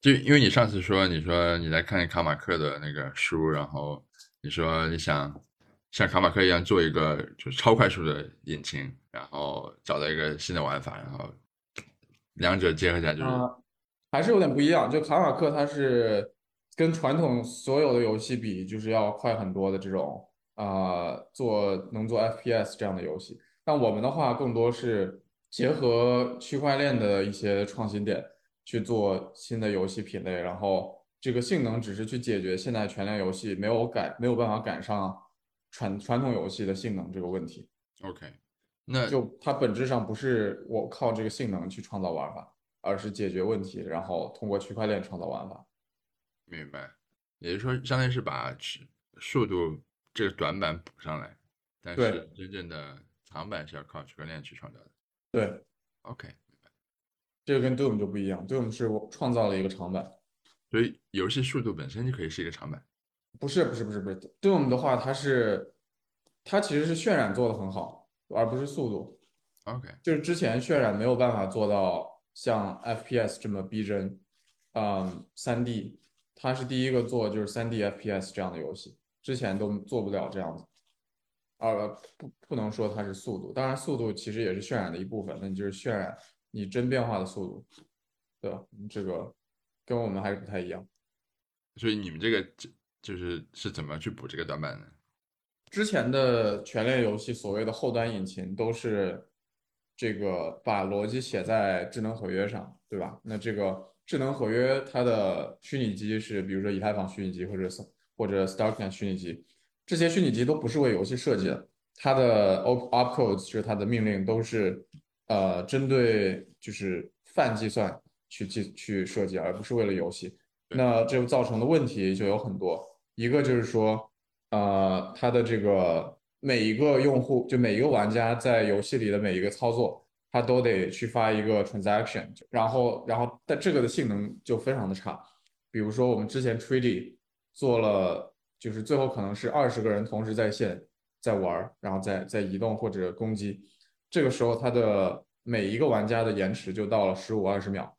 就因为你上次说，你说你在看卡马克的那个书，然后你说你想像卡马克一样做一个就是超快速的引擎，然后找到一个新的玩法，然后两者结合起来就是，还是有点不一样。就卡马克它是跟传统所有的游戏比，就是要快很多的这种啊、做能做 FPS 这样的游戏。但我们的话更多是结合区块链的一些创新点。去做新的游戏品类，然后这个性能只是去解决现在全量游戏没有赶没有办法赶上传传统游戏的性能这个问题。OK，那就它本质上不是我靠这个性能去创造玩法，而是解决问题，然后通过区块链创造玩法。明白，也就是说，相当于是把速度这个短板补上来，但是真正的长板是要靠区块链去创造的。对，OK。这个跟 Doom 就不一样，Doom 是我创造了一个长板，所以游戏速度本身就可以是一个长板。不是不是不是不是，Doom 的话，它是它其实是渲染做的很好，而不是速度。OK，就是之前渲染没有办法做到像 FPS 这么逼真，嗯，三 D，它是第一个做就是三 D FPS 这样的游戏，之前都做不了这样子。呃，不不能说它是速度，当然速度其实也是渲染的一部分，那就是渲染。你真变化的速度，对吧？这个跟我们还是不太一样。所以你们这个就就是是怎么去补这个短板呢？之前的全链游戏所谓的后端引擎都是这个把逻辑写在智能合约上，对吧？那这个智能合约它的虚拟机是比如说以太坊虚拟机或者或者 Starknet 虚拟机，这些虚拟机都不是为游戏设计的，它的 opcodes 就是它的命令都是。呃，针对就是泛计算去计去设计，而不是为了游戏，那这造成的问题就有很多。一个就是说，呃，它的这个每一个用户，就每一个玩家在游戏里的每一个操作，他都得去发一个 transaction，然后，然后但这个的性能就非常的差。比如说我们之前 t r a d y 做了，就是最后可能是二十个人同时在线在玩，然后在在移动或者攻击。这个时候，它的每一个玩家的延迟就到了十五二十秒，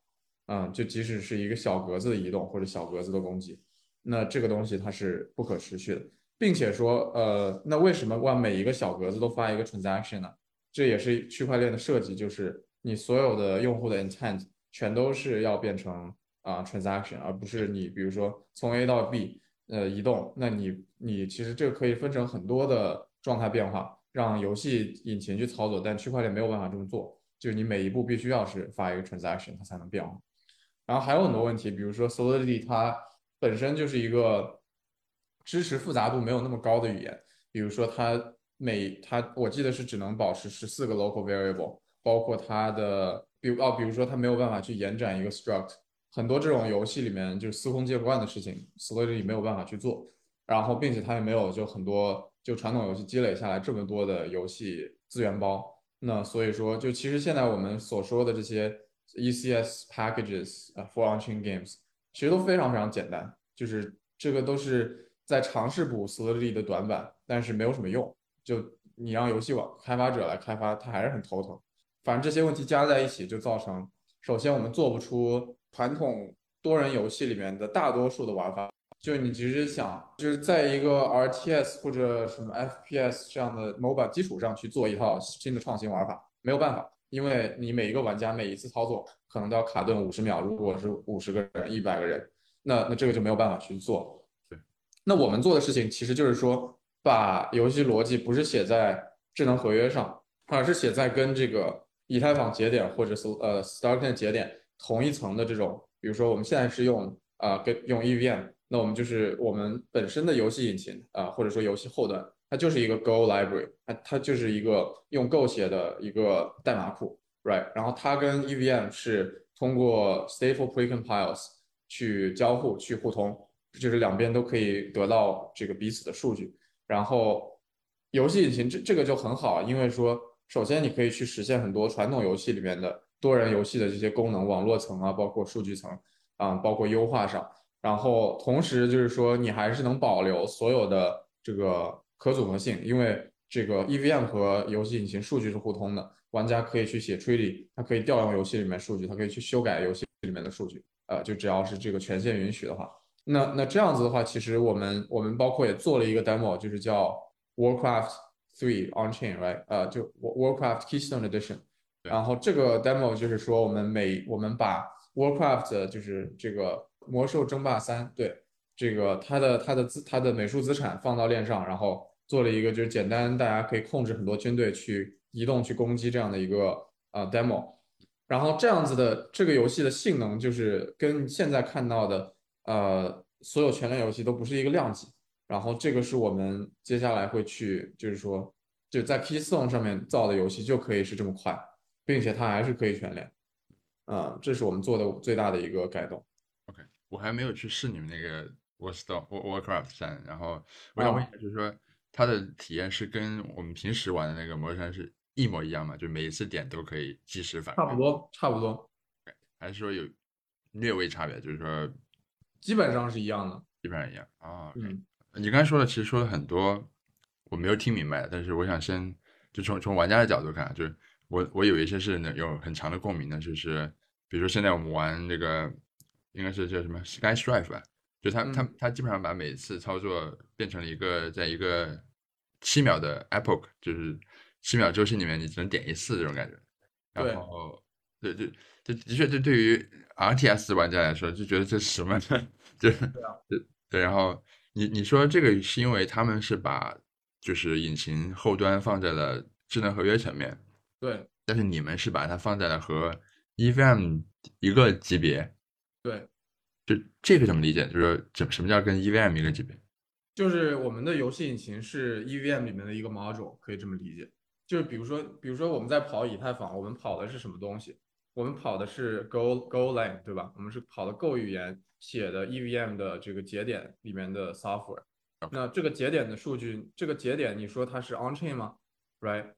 嗯，就即使是一个小格子的移动或者小格子的攻击，那这个东西它是不可持续的，并且说，呃，那为什么往每一个小格子都发一个 transaction 呢？这也是区块链的设计，就是你所有的用户的 intent 全都是要变成啊 transaction，而不是你比如说从 A 到 B，呃，移动，那你你其实这个可以分成很多的状态变化。让游戏引擎去操作，但区块链没有办法这么做，就是你每一步必须要是发一个 transaction，它才能变化。然后还有很多问题，比如说 Solidity 它本身就是一个支持复杂度没有那么高的语言，比如说它每它我记得是只能保持十四个 local variable，包括它的比如哦，比如说它没有办法去延展一个 struct，很多这种游戏里面就是司空见惯的事情，Solidity 没有办法去做。然后并且它也没有就很多。就传统游戏积累下来这么多的游戏资源包，那所以说，就其实现在我们所说的这些 ECS packages 啊，for launching games，其实都非常非常简单，就是这个都是在尝试补 Solidity 的短板，但是没有什么用。就你让游戏网开发者来开发，他还是很头疼。反正这些问题加在一起，就造成首先我们做不出传统多人游戏里面的大多数的玩法。就你其实想，就是在一个 RTS 或者什么 FPS 这样的 MOBA 基础上去做一套新的创新玩法，没有办法，因为你每一个玩家每一次操作可能都要卡顿五十秒，如果是五十个人、一百个人，那那这个就没有办法去做。对，那我们做的事情其实就是说，把游戏逻辑不是写在智能合约上，而是写在跟这个以太坊节点或者是呃 Starknet 节点同一层的这种，比如说我们现在是用啊跟用 EVM。那我们就是我们本身的游戏引擎啊，或者说游戏后端，它就是一个 Go library，它它就是一个用 Go 写的一个代码库，right？然后它跟 EVM 是通过 stateful precompiles 去交互、去互通，就是两边都可以得到这个彼此的数据。然后游戏引擎这这个就很好，因为说首先你可以去实现很多传统游戏里面的多人游戏的这些功能，网络层啊，包括数据层啊，包括优化上。然后同时就是说，你还是能保留所有的这个可组合性，因为这个 EVM 和游戏引擎数据是互通的，玩家可以去写 t r e a t y 它可以调用游戏里面数据，它可以去修改游戏里面的数据呃，就只要是这个权限允许的话，那那这样子的话，其实我们我们包括也做了一个 demo，就是叫 Warcraft Three On Chain，right？呃，就 Warcraft Keystone Edition。然后这个 demo 就是说，我们每我们把 Warcraft 就是这个魔兽争霸三，对这个它的它的资它的美术资产放到链上，然后做了一个就是简单大家可以控制很多军队去移动去攻击这样的一个呃 demo。然后这样子的这个游戏的性能就是跟现在看到的呃所有全链游戏都不是一个量级。然后这个是我们接下来会去就是说就在 Keystone 上面造的游戏就可以是这么快。并且它还是可以全连，啊，这是我们做的最大的一个改动。我还没有去试你们那个 Warstone Warcraft 三，然后我想问一下，就是说它的体验是跟我们平时玩的那个魔兽山是一模一样吗？就每一次点都可以即时反馈？差不多，差不多。还是说有略微差别？就是说基本上是一样的，基本上一样啊。嗯，你刚才说的其实说了很多，我没有听明白，但是我想先就从从玩家的角度看，就是。我我有一些是能有很强的共鸣的，就是比如说现在我们玩那个应该是叫什么 Sky Strife 吧，就它它它基本上把每次操作变成了一个在一个七秒的 epoch，就是七秒周期里面你只能点一次这种感觉。然后对对这的确这对于 RTS 玩家来说就觉得这什么呢？就对对，然后你你说这个是因为他们是把就是引擎后端放在了智能合约层面。对，但是你们是把它放在了和 EVM 一个级别。对，就这个怎么理解？就是说，什什么叫跟 EVM 一个级别？就是我们的游戏引擎是 EVM 里面的一个 module，可以这么理解。就是比如说，比如说我们在跑以太坊，我们跑的是什么东西？我们跑的是 Go Golang，对吧？我们是跑的 Go 语言写的 EVM 的这个节点里面的 software。那这个节点的数据，这个节点你说它是 on chain 吗？Right？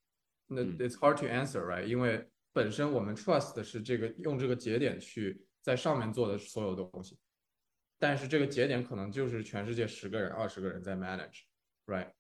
那 it's hard to answer, right？因为本身我们 trust 的是这个用这个节点去在上面做的所有的东西，但是这个节点可能就是全世界十个人、二十个人在 manage，right？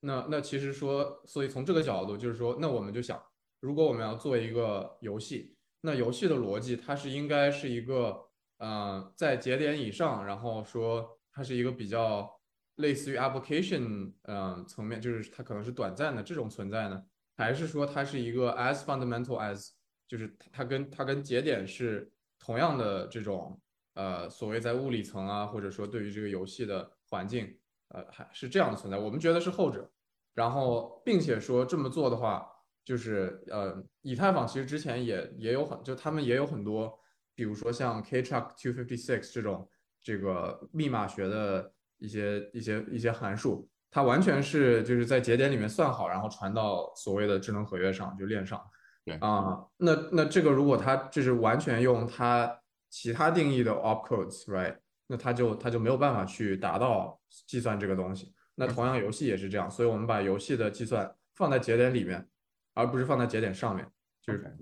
那那其实说，所以从这个角度就是说，那我们就想，如果我们要做一个游戏，那游戏的逻辑它是应该是一个，呃，在节点以上，然后说它是一个比较类似于 application，嗯，层面，就是它可能是短暂的这种存在呢？还是说它是一个 as fundamental as，就是它跟它跟节点是同样的这种呃所谓在物理层啊，或者说对于这个游戏的环境呃还是这样的存在。我们觉得是后者。然后并且说这么做的话，就是呃以太坊其实之前也也有很就他们也有很多，比如说像 Kchuck two fifty six 这种这个密码学的一些一些一些函数。它完全是就是在节点里面算好，然后传到所谓的智能合约上，就链上。对啊，那那这个如果它就是完全用它其他定义的 opcodes，right？那它就它就没有办法去达到计算这个东西。那同样游戏也是这样，所以我们把游戏的计算放在节点里面，而不是放在节点上面。就是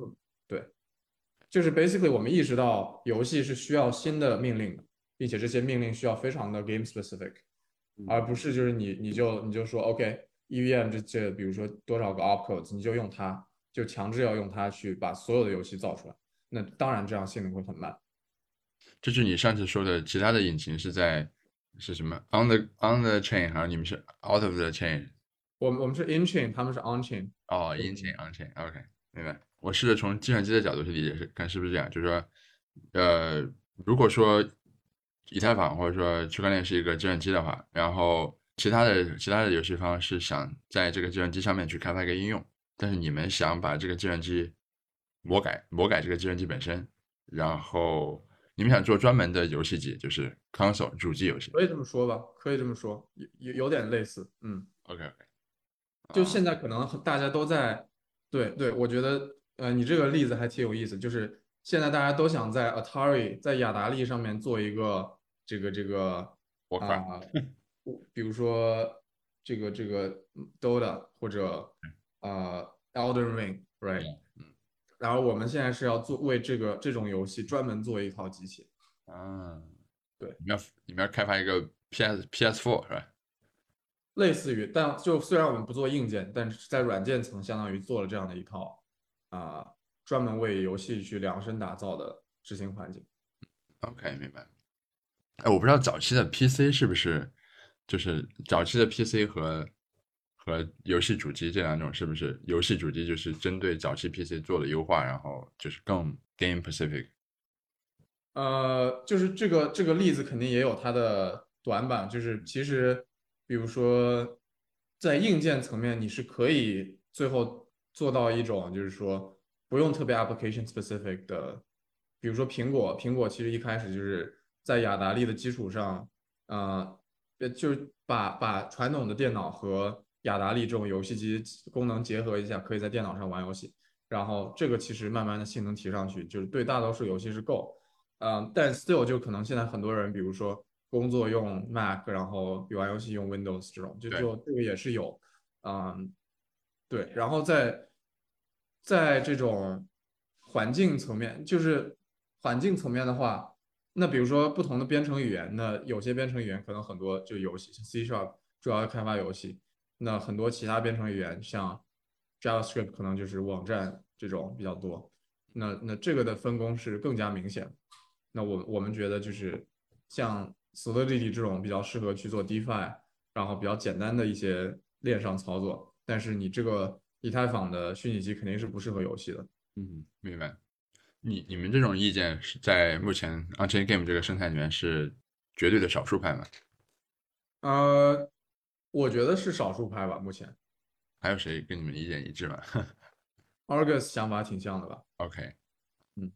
对，就是 basically 我们意识到游戏是需要新的命令的，并且这些命令需要非常的 game specific。而不是就是你你就你就说 OK EVM 这这比如说多少个 opcodes 你就用它就强制要用它去把所有的游戏造出来，那当然这样性能会很慢。这是你上次说的，其他的引擎是在是什么 on the on the chain，还是你们是 out of the chain？我们我们是 in chain，他们是 on chain。哦，in chain on chain，OK，明白。我试着从计算机的角度去理解，是看是不是这样，就是说，呃，如果说。以太坊或者说区块链是一个计算机的话，然后其他的其他的游戏方是想在这个计算机上面去开发一个应用，但是你们想把这个计算机魔改魔改这个计算机本身，然后你们想做专门的游戏机，就是 console 主机游戏，可以这么说吧？可以这么说，有有有点类似，嗯，OK OK，就现在可能大家都在，对对，我觉得呃你这个例子还挺有意思，就是现在大家都想在 Atari 在雅达利上面做一个。这个这个啊，比如说这个这个 Dota 或者啊 Elden Ring，right？嗯，然后我们现在是要做为这个这种游戏专门做一套机器。啊，对，你要你们要开发一个 PS PS4 是吧？类似于，但就虽然我们不做硬件，但是在软件层相当于做了这样的一套啊，专门为游戏去量身打造的执行环境。OK，明白。哎，我不知道早期的 PC 是不是，就是早期的 PC 和和游戏主机这两种是不是游戏主机就是针对早期 PC 做了优化，然后就是更 game specific。呃，就是这个这个例子肯定也有它的短板，就是其实比如说在硬件层面，你是可以最后做到一种就是说不用特别 application specific 的，比如说苹果，苹果其实一开始就是在雅达利的基础上，呃，就是把把传统的电脑和雅达利这种游戏机功能结合一下，可以在电脑上玩游戏，然后这个其实慢慢的性能提上去，就是对大多数游戏是够。嗯，但 still 就可能现在很多人，比如说工作用 Mac，然后玩游戏用 Windows 这种，就就这个也是有，嗯，对，然后在在这种环境层面，就是环境层面的话，那比如说不同的编程语言，那有些编程语言可能很多就游戏，C Sharp 主要开发游戏，那很多其他编程语言像 JavaScript 可能就是网站这种比较多，那那这个的分工是更加明显。那我我们觉得就是像 Solidity 这种比较适合去做 DeFi，然后比较简单的一些链上操作，但是你这个以太坊的虚拟机肯定是不适合游戏的。嗯，明白。你你们这种意见是在目前 Unchained Game 这个生态里面是绝对的少数派吗？呃，我觉得是少数派吧。目前还有谁跟你们意见一致吗？Argus 想法挺像的吧？OK 嗯。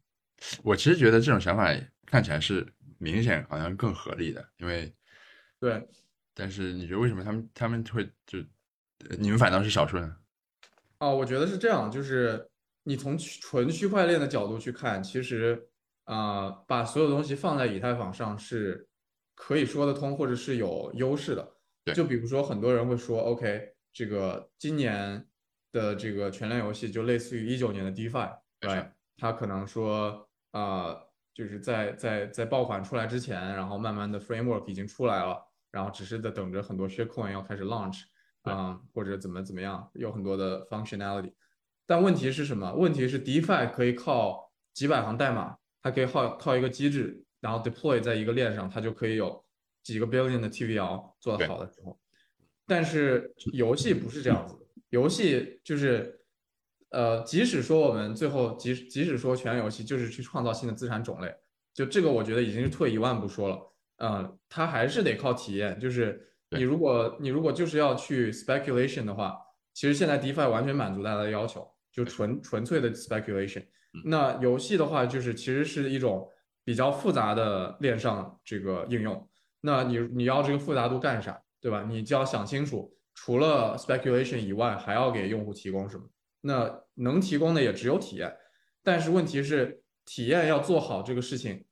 我其实觉得这种想法看起来是明显好像更合理的，因为对，但是你觉得为什么他们他们会就你们反倒是少数呢？哦，我觉得是这样，就是你从纯区块链的角度去看，其实啊，把所有东西放在以太坊上是可以说得通，或者是有优势的。对，就比如说很多人会说，OK，这个今年的这个全链游戏就类似于一九年的 DeFi，对，它可能说。啊，就是在在在爆款出来之前，然后慢慢的 framework 已经出来了，然后只是在等着很多 share coin 要开始 launch 啊，或者怎么怎么样，有很多的 functionality。但问题是什么？问题是 DeFi 可以靠几百行代码，它可以靠靠一个机制，然后 deploy 在一个链上，它就可以有几个 billion 的 TVL 做得好的时候。但是游戏不是这样子，游戏就是。呃，即使说我们最后，即即使说全游戏就是去创造新的资产种类，就这个我觉得已经是退一万步说了，嗯，它还是得靠体验。就是你如果你如果就是要去 speculation 的话，其实现在 DeFi 完全满足大家的要求，就纯纯粹的 speculation。那游戏的话，就是其实是一种比较复杂的链上这个应用。那你你要这个复杂度干啥，对吧？你就要想清楚，除了 speculation 以外，还要给用户提供什么。那能提供的也只有体验，但是问题是体验要做好这个事情，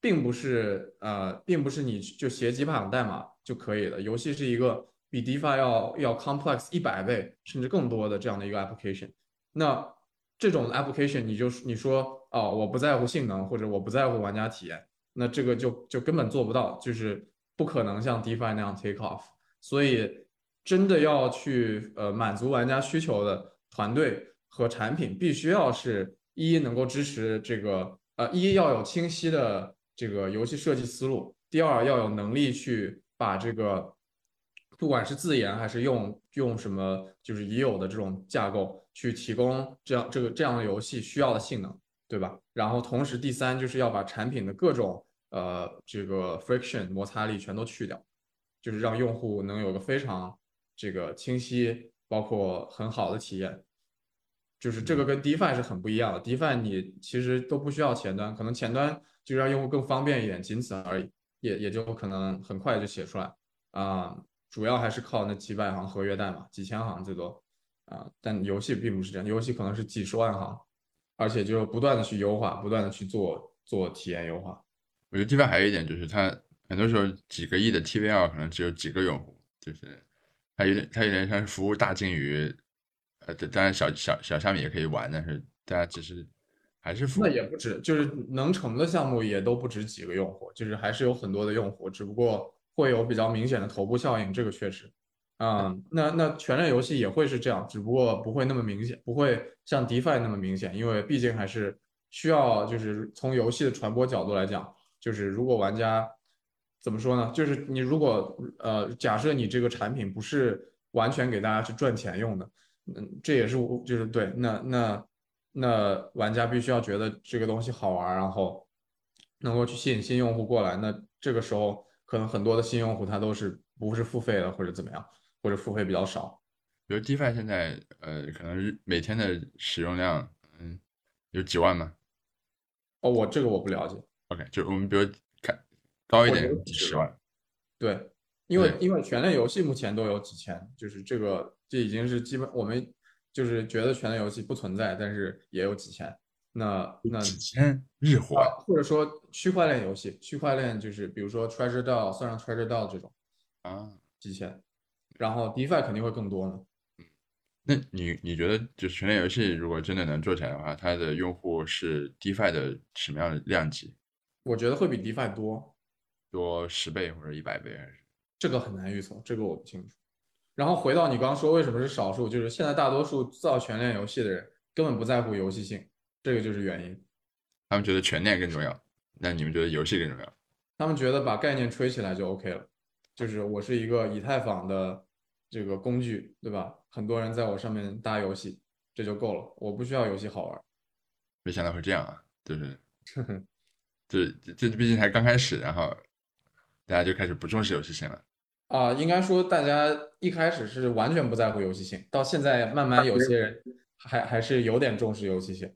并不是呃，并不是你就写几行代码就可以了。游戏是一个比 DeFi 要要 complex 一百倍甚至更多的这样的一个 application。那这种 application 你就你说哦，我不在乎性能或者我不在乎玩家体验，那这个就就根本做不到，就是不可能像 DeFi 那样 take off。所以真的要去呃满足玩家需求的。团队和产品必须要是一能够支持这个，呃，一要有清晰的这个游戏设计思路，第二要有能力去把这个，不管是自研还是用用什么，就是已有的这种架构去提供这样这个这样的游戏需要的性能，对吧？然后同时第三就是要把产品的各种呃这个 friction 摩擦力全都去掉，就是让用户能有个非常这个清晰，包括很好的体验。就是这个跟 DeFi 是很不一样的，DeFi 你其实都不需要前端，可能前端就让用户更方便一点，仅此而已，也也就可能很快就写出来啊。主要还是靠那几百行合约代码，几千行最多啊。但游戏并不是这样，游戏可能是几十万行，而且就不断的去优化，不断的去做做体验优化。我觉得 DeFi 还有一点就是，它很多时候几个亿的 TVL 可能只有几个用户，就是它有点它有点像是服务大鲸鱼。呃，当然小小小虾米也可以玩，但是大家只是还是服务那也不止，就是能成的项目也都不止几个用户，就是还是有很多的用户，只不过会有比较明显的头部效应，这个确实，嗯，那那全链游戏也会是这样，只不过不会那么明显，不会像 DeFi 那么明显，因为毕竟还是需要就是从游戏的传播角度来讲，就是如果玩家怎么说呢？就是你如果呃，假设你这个产品不是完全给大家去赚钱用的，嗯，这也是我就是对，那那那玩家必须要觉得这个东西好玩，然后能够去吸引新用户过来。那这个时候可能很多的新用户他都是不是付费的，或者怎么样，或者付费比较少。比如 DeFi 现在呃，可能每天的使用量嗯有几万吗？哦，我这个我不了解。OK，就我们比如看高一点几十万，对，因为因为全类游戏目前都有几千，就是这个这已经是基本我们就是觉得全类游戏不存在，但是也有几千。那那几千日活啊，或者说区块链游戏，区块链就是比如说 Treasure DAO，算上 Treasure DAO 这种啊。几千，然后 DeFi 肯定会更多嘛。那你你觉得就是全链游戏如果真的能做起来的话，它的用户是 DeFi 的什么样的量级？我觉得会比 DeFi 多，多十倍或者一百倍还是？这个很难预测，这个我不清楚。然后回到你刚刚说为什么是少数，就是现在大多数造全链游戏的人根本不在乎游戏性，这个就是原因。他们觉得全链更重要，那你们觉得游戏更重要？他们觉得把概念吹起来就 OK 了，就是我是一个以太坊的这个工具，对吧？很多人在我上面搭游戏，这就够了，我不需要游戏好玩。没想到会这样啊，就是，这这毕竟才刚开始，然后大家就开始不重视游戏性了。啊、应该说大家一开始是完全不在乎游戏性，到现在慢慢有些人还还是有点重视游戏性，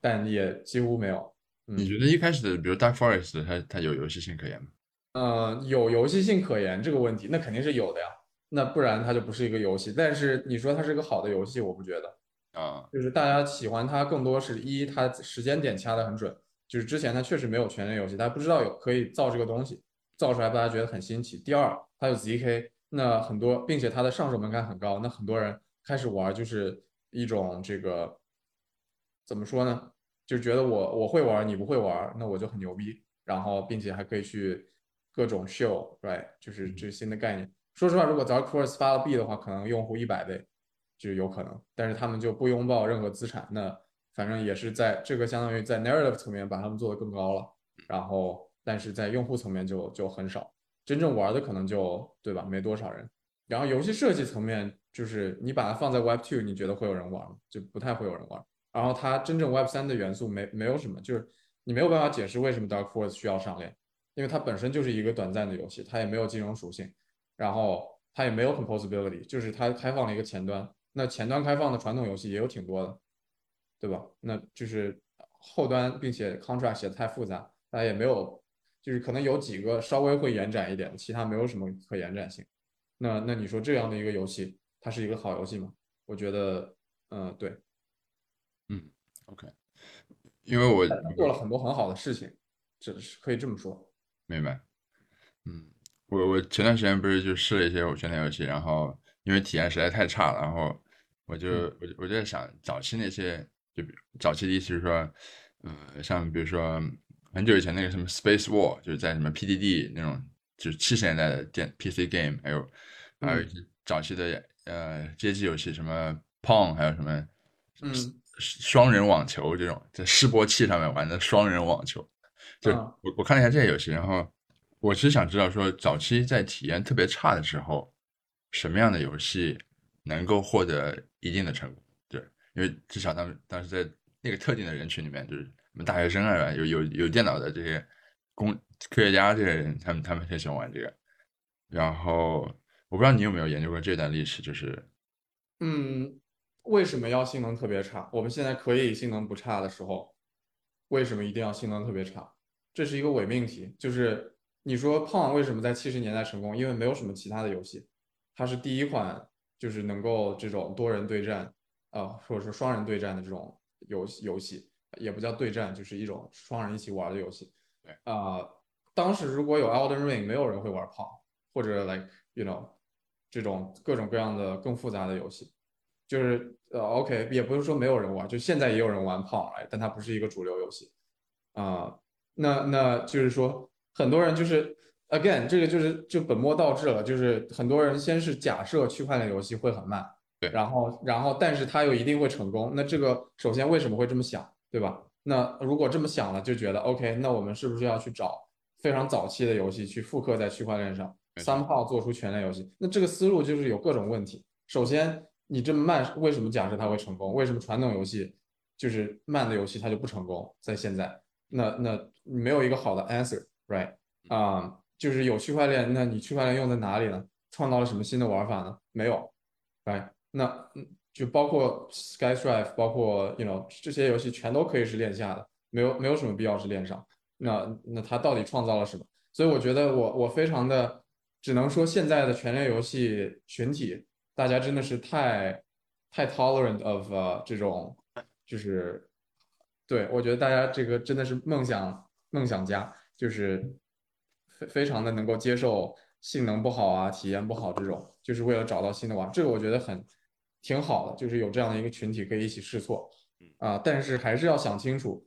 但也几乎没有。你觉得一开始的，比如 Dark Forest，它它有游戏性可言吗？呃，有游戏性可言这个问题，那肯定是有的呀，那不然它就不是一个游戏。但是你说它是个好的游戏，我不觉得。啊，就是大家喜欢它更多是一，它时间点掐得很准，就是之前他确实没有全链游戏，他不知道有可以造这个东西，造出来大家觉得很新奇。第二，他有 ZK，那很多，并且他的上手门槛很高，那很多人开始玩就是一种这个怎么说呢？就觉得我我会玩，你不会玩，那我就很牛逼，然后并且还可以去各种 show，right，就是这新的概念。说实话，如果 Dark Force 发了币的话，可能用户一百倍。就有可能，但是他们就不拥抱任何资产，那反正也是在这个相当于在 narrative 层面把他们做得更高了，然后但是在用户层面就就很少，真正玩的可能就对吧，没多少人。然后游戏设计层面，就是你把它放在 Web 2，你觉得会有人玩吗？就不太会有人玩。然后它真正 Web 3的元素没没有什么，就是你没有办法解释为什么 Dark Force 需要上链，因为它本身就是一个短暂的游戏，它也没有金融属性，然后它也没有 composability，就是它开放了一个前端。那前端开放的传统游戏也有挺多的，对吧？那就是后端，并且 contract 写的太复杂，大家也没有，就是可能有几个稍微会延展一点，其他没有什么可延展性。那那你说这样的一个游戏，它是一个好游戏吗？我觉得，嗯，对，嗯，OK，因为我做了很多很好的事情，这是可以这么说。明白，嗯，我我前段时间不是就试了一些我圈的游戏，然后因为体验实在太差了，然后我就我就我就在想，早期那些就比早期的意思是说，呃，像比如说很久以前那个什么 Space War，就是在什么 PDD 那种，就是七十年代的电 PC game，还有还有一些早期的呃街机游戏，什么 Pong，还有什么嗯。双人网球这种，在示波器上面玩的双人网球，就嗯我我看了一下这些游戏，然后我其实想知道说，早期在体验特别差的时候，什么样的游戏能够获得一定的成功？因为至少当当时在那个特定的人群里面，就是我们大学生啊，有有有电脑的这些工科学家这些人，他们他们很喜欢玩这个。然后我不知道你有没有研究过这段历史，就是嗯，为什么要性能特别差？我们现在可以性能不差的时候，为什么一定要性能特别差？这是一个伪命题。就是你说胖为什么在七十年代成功？因为没有什么其他的游戏，它是第一款就是能够这种多人对战，啊，或者说双人对战的这种游戏游戏，也不叫对战，就是一种双人一起玩的游戏。对啊，当时如果有 Elden Ring，没有人会玩 Pong，，或者 like you know 这种各种各样的更复杂的游戏。就是呃，OK，也不是说没有人玩，就现在也有人玩胖来，但它不是一个主流游戏啊、那那就是说，很多人就是 again，这个就是就本末倒置了，就是很多人先是假设区块链游戏会很慢，对然后然后但是他又一定会成功，那这个首先为什么会这么想，对吧？那如果这么想了，就觉得 OK，那我们是不是要去找非常早期的游戏去复刻在区块链上没错，somehow 做出全链游戏。那这个思路就是有各种问题。首先，你这么慢，为什么假设它会成功？为什么传统游戏就是慢的游戏它就不成功？在现在，那那没有一个好的 answer，right？啊、就是有区块链，那你区块链用在哪里呢？创造了什么新的玩法呢？没有，right？那嗯就包括 SkyDrive，包括 you know 这些游戏全都可以是链下的，没有没有什么必要是链上。那那它到底创造了什么？所以我觉得我我非常的只能说现在的全链游戏群体，大家真的是太太 tolerant of、呃、这种就是对我觉得大家这个真的是梦想梦想家，就是非非常的能够接受性能不好啊、体验不好这种，就是为了找到新的玩，这个我觉得很挺好的，就是有这样的一个群体可以一起试错啊、但是还是要想清楚，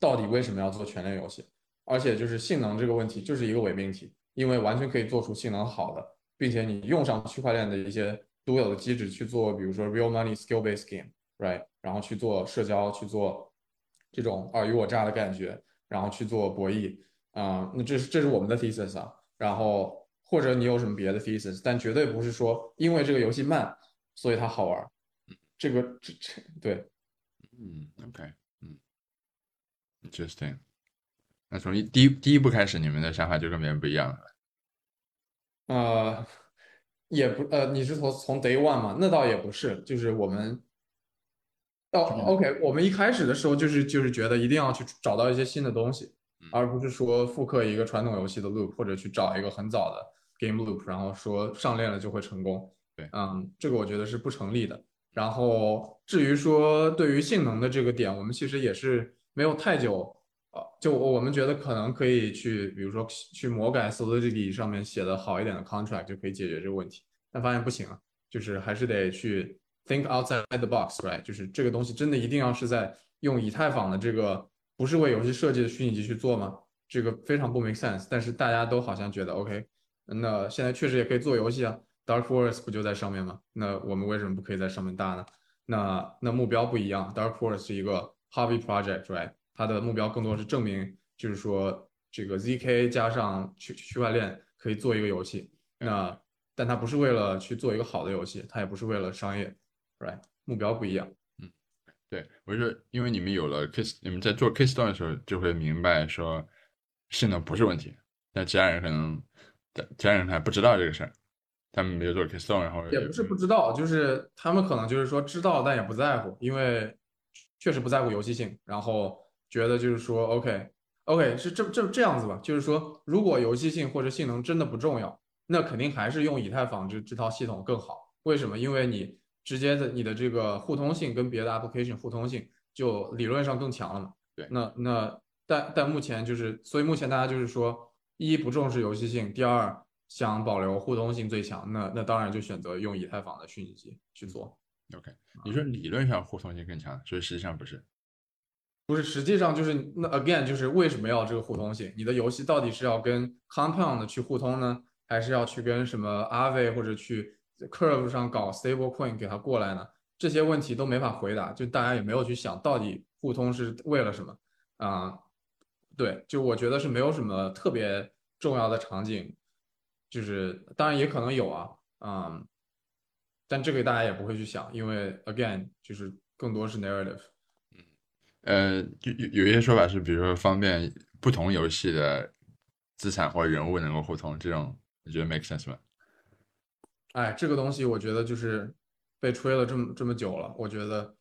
到底为什么要做全链游戏，而且就是性能这个问题就是一个伪命题，因为完全可以做出性能好的，并且你用上区块链的一些独有的机制去做，比如说 real money skill based game，right，然后去做社交，去做这种尔虞我诈的感觉，然后去做博弈，啊、那这是这是我们的 thesis 啊，然后或者你有什么别的 thesis，但绝对不是说因为这个游戏慢，所以它好玩儿，这个这这对。嗯，OK，嗯，interesting。那从一第一第一步开始，你们的想法就跟别人不一样了。呃，也不呃，你是从从 day one 嘛？那倒也不是，就是我们，哦，OK，我们一开始的时候就是就是觉得一定要去找到一些新的东西，嗯而不是说复刻一个传统游戏的 loop，或者去找一个很早的 game loop，然后说上链了就会成功。对嗯，这个我觉得是不成立的。然后至于说对于性能的这个点，我们其实也是没有太久。啊，就我们觉得可能可以去，比如说去魔改 Solidity 上面写的好一点的 contract 就可以解决这个问题，但发现不行啊，就是还是得去 think outside the box，right？就是这个东西真的一定要是在用以太坊的这个不是为游戏设计的虚拟机去做吗？这个非常不 make sense。但是大家都好像觉得 OK，那现在确实也可以做游戏啊，Dark Forest 不就在上面吗？那我们为什么不可以在上面搭呢？那那目标不一样，Dark Forest 是一个 hobby project，right？它的目标更多是证明，就是说这个 zk 加上区区块链可以做一个游戏。那但它不是为了去做一个好的游戏，它也不是为了商业，right？目标不一样。嗯对，我就说，因为你们有了 Kiss，你们在做 Keystone 的时候，就会明白说性能不是问题，但其他人可能，其他人还不知道这个事儿，他们没有做 Keystone，然后也不是不知道，就是他们可能就是说知道，但也不在乎，因为确实不在乎游戏性，然后觉得就是说 OK OK 是这这这样子吧，就是说如果游戏性或者性能真的不重要，那肯定还是用以太坊这这套系统更好。为什么？因为你直接的你的这个互通性跟别的 application 互通性就理论上更强了嘛。对那那但但目前就是，所以目前大家就是说，一不重视游戏性，第二想保留互通性最强，那那当然就选择用以太坊的虚拟机去做。OK，你说理论上互通性更强，所以实际上不是。不是，实际上就是那 again 就是为什么要这个互通性？你的游戏到底是要跟 Compound 去互通呢，还是要去跟什么 Aave 或者去 Curve 上搞 Stable Coin 给它过来呢？这些问题都没法回答，就大家也没有去想到底互通是为了什么啊、对，就我觉得是没有什么特别重要的场景，就是当然也可能有啊，嗯，但这个大家也不会去想，因为 again 就是更多是 narrative 嗯。呃，有有有一些说法是，比如说方便不同游戏的资产或者人物能够互通，这种你觉得 make sense 吗？哎，这个东西我觉得就是被吹了这么这么久了，我觉得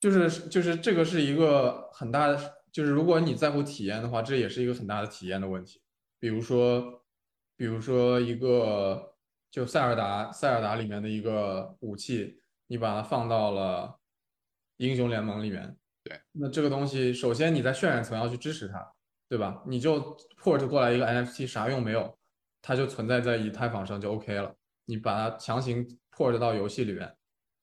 就是就是这个是一个很大的，就是如果你在乎体验的话，这也是一个很大的体验的问题。比如说，比如说一个就塞尔达塞尔达里面的一个武器，你把它放到了英雄联盟里面，对，那这个东西首先你在渲染层要去支持它，对吧？你就 port 过来一个 NFT 啥用没有，它就存在在以太坊上就 OK 了。你把它强行 port 到游戏里面，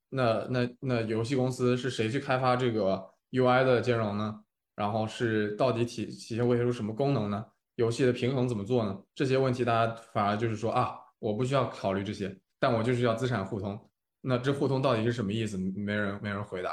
那那那游戏公司是谁去开发这个 UI 的兼容呢？然后是到底体体现会出什么功能呢？游戏的平衡怎么做呢？这些问题大家反而就是说啊，我不需要考虑这些，但我就是要资产互通。那这互通到底是什么意思？没人没人回答。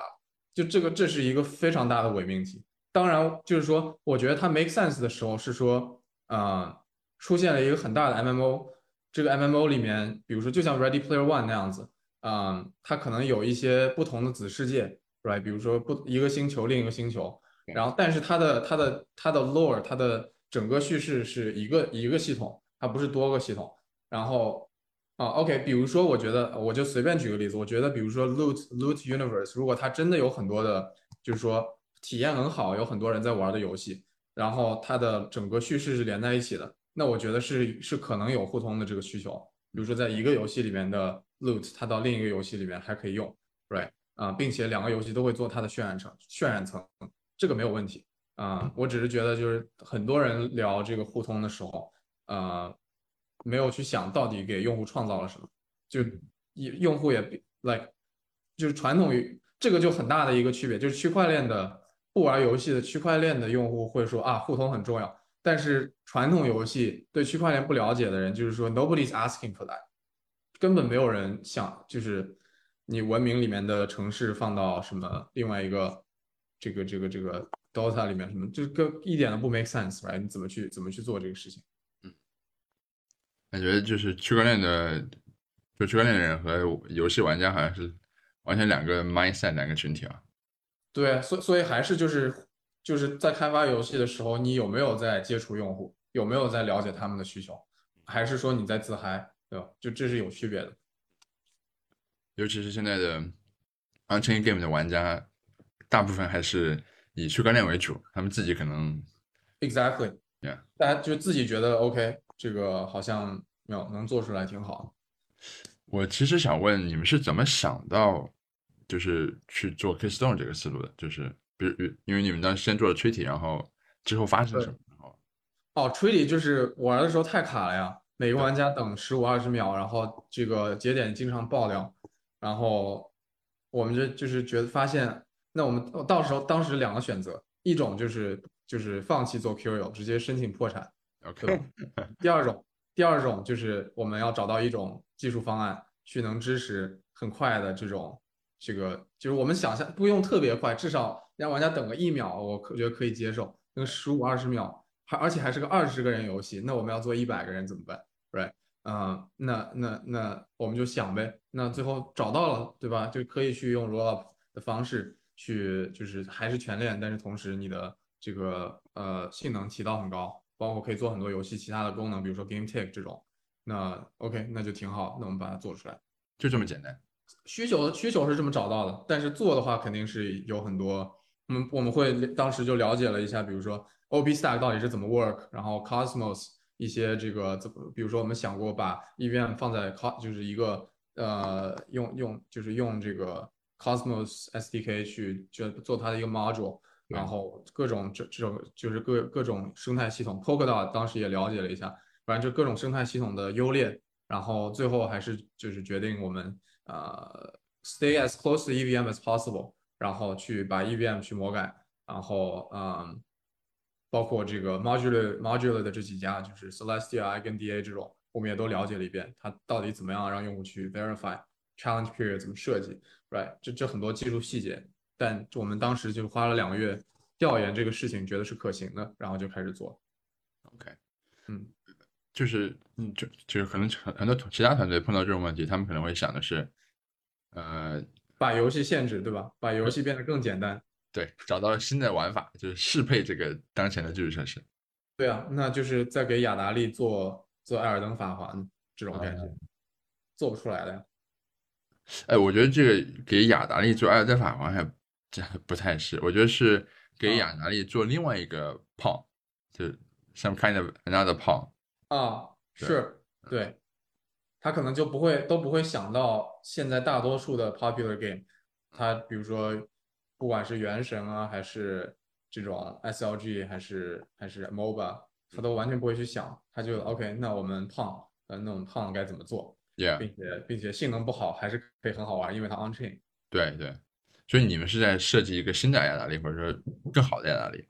就这个，这是一个非常大的伪命题。当然，就是说，我觉得它 make sense 的时候是说，呃，出现了一个很大的 MMO，这个 MMO 里面，比如说就像 Ready Player One 那样子，嗯，它可能有一些不同的子世界，right？比如说不一个星球另一个星球，然后但是它的它的它的 lore，它的整个叙事是一个一个系统，它不是多个系统。然后啊，OK，比如说我觉得我就随便举个例子，我觉得比如说 Loot Loot Universe，如果它真的有很多的，就是说体验很好，有很多人在玩的游戏。然后它的整个叙事是连在一起的，那我觉得是是可能有互通的这个需求，比如说在一个游戏里面的 loot，它到另一个游戏里面还可以用，right 啊，并且两个游戏都会做它的渲染层，渲染层这个没有问题啊，我只是觉得就是很多人聊这个互通的时候，呃，没有去想到底给用户创造了什么，就用户也 like 就是传统于这个就很大的一个区别，就是区块链的。不玩游戏的区块链的用户会说啊，互通很重要。但是传统游戏对区块链不了解的人，就是说 nobody's asking for that，根本没有人想，就是你文明里面的城市放到什么另外一个这个这个这个 Dota 里面什么，这个一点都不 make sense，right？你怎么去怎么去做这个事情？嗯，感觉就是区块链的，就区块链的人和游戏玩家好像是完全两个 mindset，两个群体啊。对，所所以还是就是就是在开发游戏的时候，你有没有在接触用户，有没有在了解他们的需求，还是说你在自嗨，对吧？就这是有区别的。尤其是现在的 Unchained Game 的玩家，大部分还是以区块链为主，他们自己可能 Exactly，Yeah，大家就自己觉得 OK，这个好像有能做出来挺好。我其实想问你们是怎么想到？就是去做 Keystone 这个思路的，就是比如因为你们当时先做了 Treaty，然后之后发生什么？哦，Treaty 就是玩的时候太卡了呀，每个玩家等十五二十秒，然后这个节点经常爆掉，然后我们就就是觉得发现，那我们到时候当时两个选择，一种就是就是放弃做 Curio，直接申请破产，OK。第二种，第二种就是我们要找到一种技术方案，去能支持很快的这种。这个就是我们想象不用特别快，至少让玩家等个一秒，我可觉得可以接受。那个十五二十秒，还而且还是个二十个人游戏，那我们要做一百个人怎么办？Right？嗯，那那那我们就想呗。那最后找到了，对吧？就可以去用 rollup 的方式去，就是还是全链，但是同时你的这个呃性能提到很高，包括可以做很多游戏其他的功能，比如说 game Take 这种。那 OK，那就挺好。那我们把它做出来，就这么简单。需求需求是这么找到的，但是做的话肯定是有很多，我们，我们会当时就了解了一下，比如说 OP Stack 到底是怎么 work，然后 Cosmos 一些这个怎么，比如说我们想过把 EVM 放在 Cos 就是一个呃用用就是用这个 Cosmos SDK 去就做它的一个 module，然后各种这这种就是各各种生态系统，Polkadot 当时也了解了一下，反正就各种生态系统的优劣，然后最后还是就是决定我们。呃，stay as close to EVM as possible，然后去把 EVM 去魔改，然后嗯，包括这个 modular modular 的这几家，就是 Celestia、I 跟 DA 这种，我们也都了解了一遍，它到底怎么样让用户去 verify challenge period 怎么设计，right？这这很多技术细节，但我们当时就花了两个月调研这个事情，觉得是可行的，然后就开始做。OK，嗯。就是，嗯，就就是可能很很多其他团队碰到这种问题，他们可能会想的是，呃，把游戏限制，对吧？把游戏变得更简单。对，找到新的玩法，就是适配这个当前的基础设施。对啊，那就是在给雅达利做做艾尔登法环这种感觉，做不出来的呀。哎，我觉得这个给雅达利做艾尔登法环还这不太是，我觉得是给雅达利做另外一个炮，就 some kind of another 炮。啊，是对，他可能就不会都不会想到现在大多数的 popular game，他比如说不管是原神啊，还是这种 SLG，还是还是 MOBA，他都完全不会去想，他就 OK，那我们胖，呃，那种胖该怎么做？Yeah，并且并且性能不好还是可以很好玩，因为它 on chain。对对，所以你们是在设计一个新的雅达利，或者说更好的雅达利？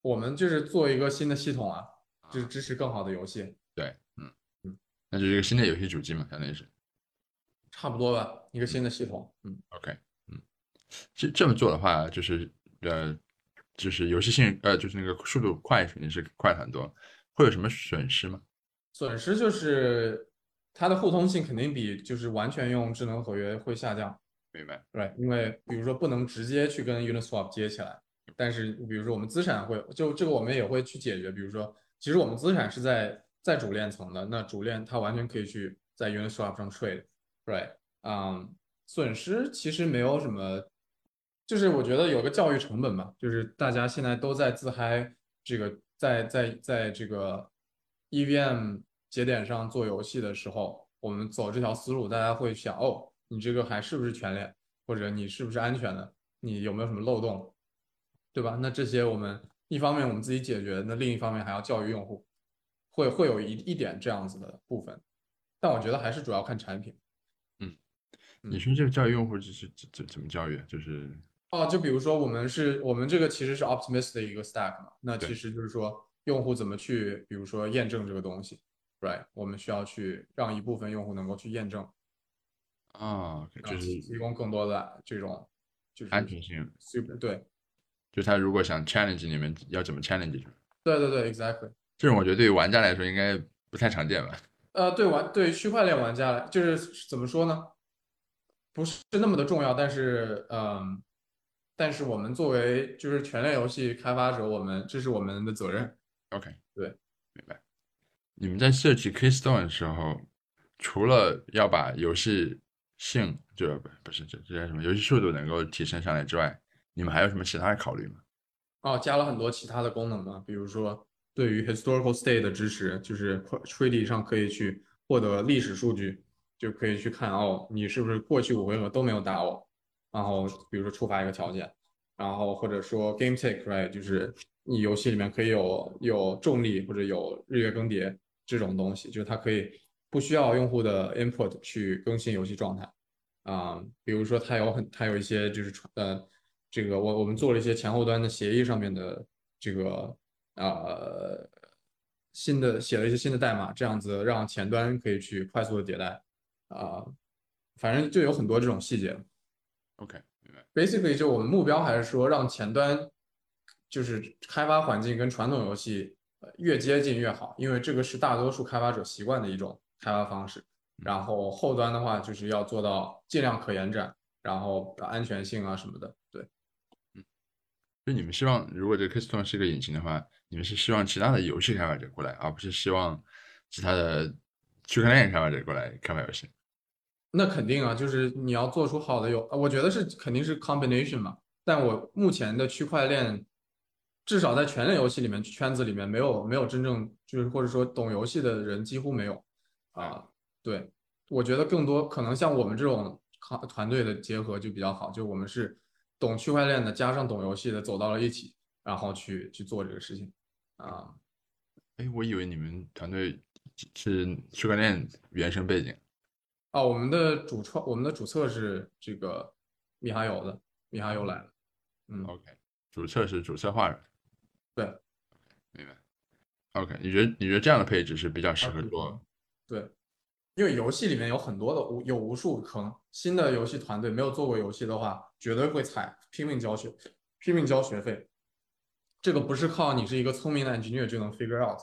我们就是做一个新的系统啊。就是支持更好的游戏，对，嗯嗯，那就是一个新的游戏主机嘛，相当于是，差不多吧，一个新的系统，嗯，OK，嗯，这这么做的话，就是呃，就是游戏性，呃，就是那个速度快肯定是快很多，会有什么损失吗？损失就是它的互通性肯定比就是完全用智能合约会下降，明白？对，因为比如说不能直接去跟 Uniswap 接起来，但是比如说我们资产会就这个我们也会去解决，比如说其实我们资产是在在主链层的，那主链它完全可以去在 Uniswap 上 trade，right？嗯，损失其实没有什么，就是我觉得有个教育成本吧，就是大家现在都在自嗨，这个在在在这个 EVM 节点上做游戏的时候，我们走这条思路，大家会想，哦，你这个还是不是全链，或者你是不是安全的，你有没有什么漏洞，对吧？那这些我们一方面我们自己解决，那另一方面还要教育用户，会会有一一点这样子的部分，但我觉得还是主要看产品。嗯你说这个教育用户就是怎怎怎么教育？就是哦，就比如说我们是我们这个其实是 Optimist 的一个 stack 嘛，那其实就是说用户怎么去，比如说验证这个东西，right？我们需要去让一部分用户能够去验证，啊，就啊是提供更多的这种就是安全性，super 对就他如果想 challenge 你们，要怎么 challenge 对对对，exactly。这种我觉得对于玩家来说应该不太常见吧？呃，对玩对区块链玩家来，就是怎么说呢？不是那么的重要，但是嗯，但是我们作为就是全链游戏开发者，我们这是我们的责任。OK，对，明白。你们在设计 Keystone 的时候，除了要把游戏性，就不是这这叫什么游戏速度能够提升上来之外，你们还有什么其他的考虑吗？哦，加了很多其他的功能嘛，比如说对于 historical state 的支持，就是 Treaty 上可以去获得历史数据，就可以去看哦，你是不是过去五回合都没有打我，然后比如说触发一个条件，然后或者说 game take right，就是你游戏里面可以有有重力或者有日月更迭这种东西，就是它可以不需要用户的 input 去更新游戏状态。啊、比如说它有很它有一些就是传呃，这个我我们做了一些前后端的协议上面的这个呃新的写了一些新的代码，这样子让前端可以去快速的迭代啊、反正就有很多这种细节。OK，明白。Basically，就我们目标还是说让前端就是开发环境跟传统游戏呃越接近越好，因为这个是大多数开发者习惯的一种开发方式。然后后端的话，就是要做到尽量可延展，然后安全性啊什么的。对，嗯就你们希望，如果这个 Keystone 是一个引擎的话，你们是希望其他的游戏开发者过来，而不是希望其他的区块链开发者过来开发游戏。那肯定啊，就是你要做出好的游，我觉得是肯定是 combination 嘛。但我目前的区块链，至少在全链游戏里面圈子里面没有没有真正就是或者说懂游戏的人几乎没有啊。对，我觉得更多可能像我们这种团团队的结合就比较好，就我们是懂区块链的加上懂游戏的走到了一起，然后去去做这个事情啊。哎，我以为你们团队是区块链原生背景。啊，我们的主创，我们的主策是这个米哈游的，米哈游来了。嗯，OK，主策是主策划人。对，明白。OK，你觉得你觉得这样的配置是比较适合做？对，因为游戏里面有很多的无有无数坑，新的游戏团队没有做过游戏的话，绝对会踩，拼命交学，拼命交学费。这个不是靠你是一个聪明的 engineer 就能 figure out。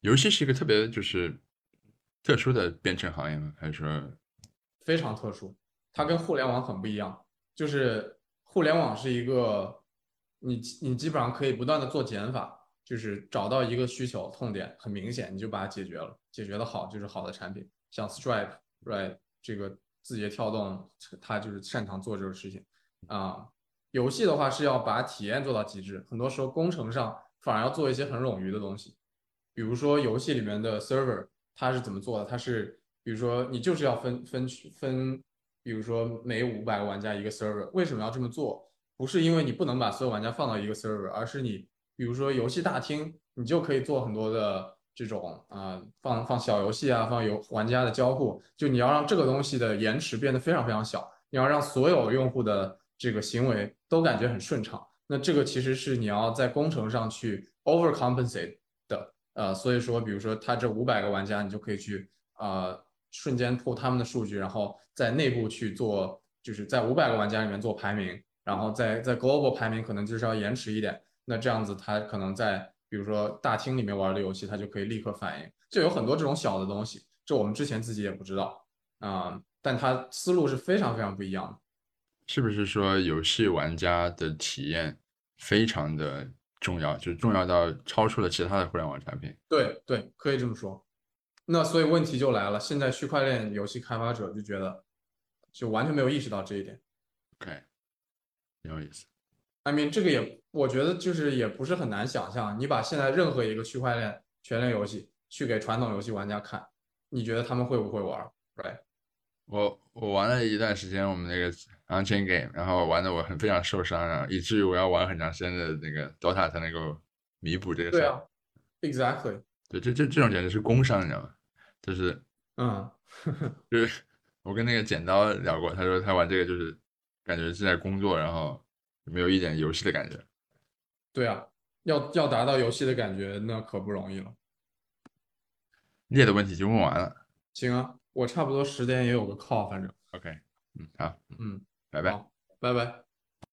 游戏是一个特别就是特殊的编程行业吗？还是说非常特殊，它跟互联网很不一样。就是互联网是一个，你你基本上可以不断的做减法，就是找到一个需求痛点，很明显你就把它解决了，解决的好就是好的产品。像 Stripe，right，这个字节跳动，它就是擅长做这个事情啊。游戏的话是要把体验做到极致，很多时候工程上反而要做一些很冗余的东西，比如说游戏里面的 server 它是怎么做的？它是比如说你就是要分分区分，比如说每五百个玩家一个 server，为什么要这么做？不是因为你不能把所有玩家放到一个 server，而是你比如说游戏大厅，你就可以做很多的这种啊、放放小游戏啊，放游玩家的交互，就你要让这个东西的延迟变得非常非常小，你要让所有用户的这个行为都感觉很顺畅。那这个其实是你要在工程上去 overcompensate 的，呃，所以说，比如说他这五百个玩家，你就可以去呃瞬间破他们的数据，然后在内部去做，就是在五百个玩家里面做排名，然后在在 global 排名可能就是要延迟一点，那这样子它可能在比如说大厅里面玩的游戏，它就可以立刻反应，就有很多这种小的东西，这我们之前自己也不知道啊、但它思路是非常非常不一样的。是不是说游戏玩家的体验非常的重要，就是重要到超出了其他的互联网产品？对对，可以这么说。那所以问题就来了，现在区块链游戏开发者就觉得，就完全没有意识到这一点。OK，挺有意思。I mean，这个也我觉得就是也不是很难想象，你把现在任何一个区块链全链游戏去给传统游戏玩家看，你觉得他们会不会玩？Right？我我玩了一段时间我们那个 Unchain Game，然后玩的我很非常受伤，然后以至于我要玩很长时间的那个 DOTA 才能够弥补这个。对啊，Exactly。对，这这这种简直是工伤，你知道吗？就是嗯，就是我跟那个剪刀聊过，他说他玩这个就是感觉是在工作，然后没有一点游戏的感觉。对啊，要要达到游戏的感觉，那可不容易了。列的问题就问完了。行啊，我差不多十点也有个 call，反正，OK，嗯，好，嗯，拜拜。拜拜。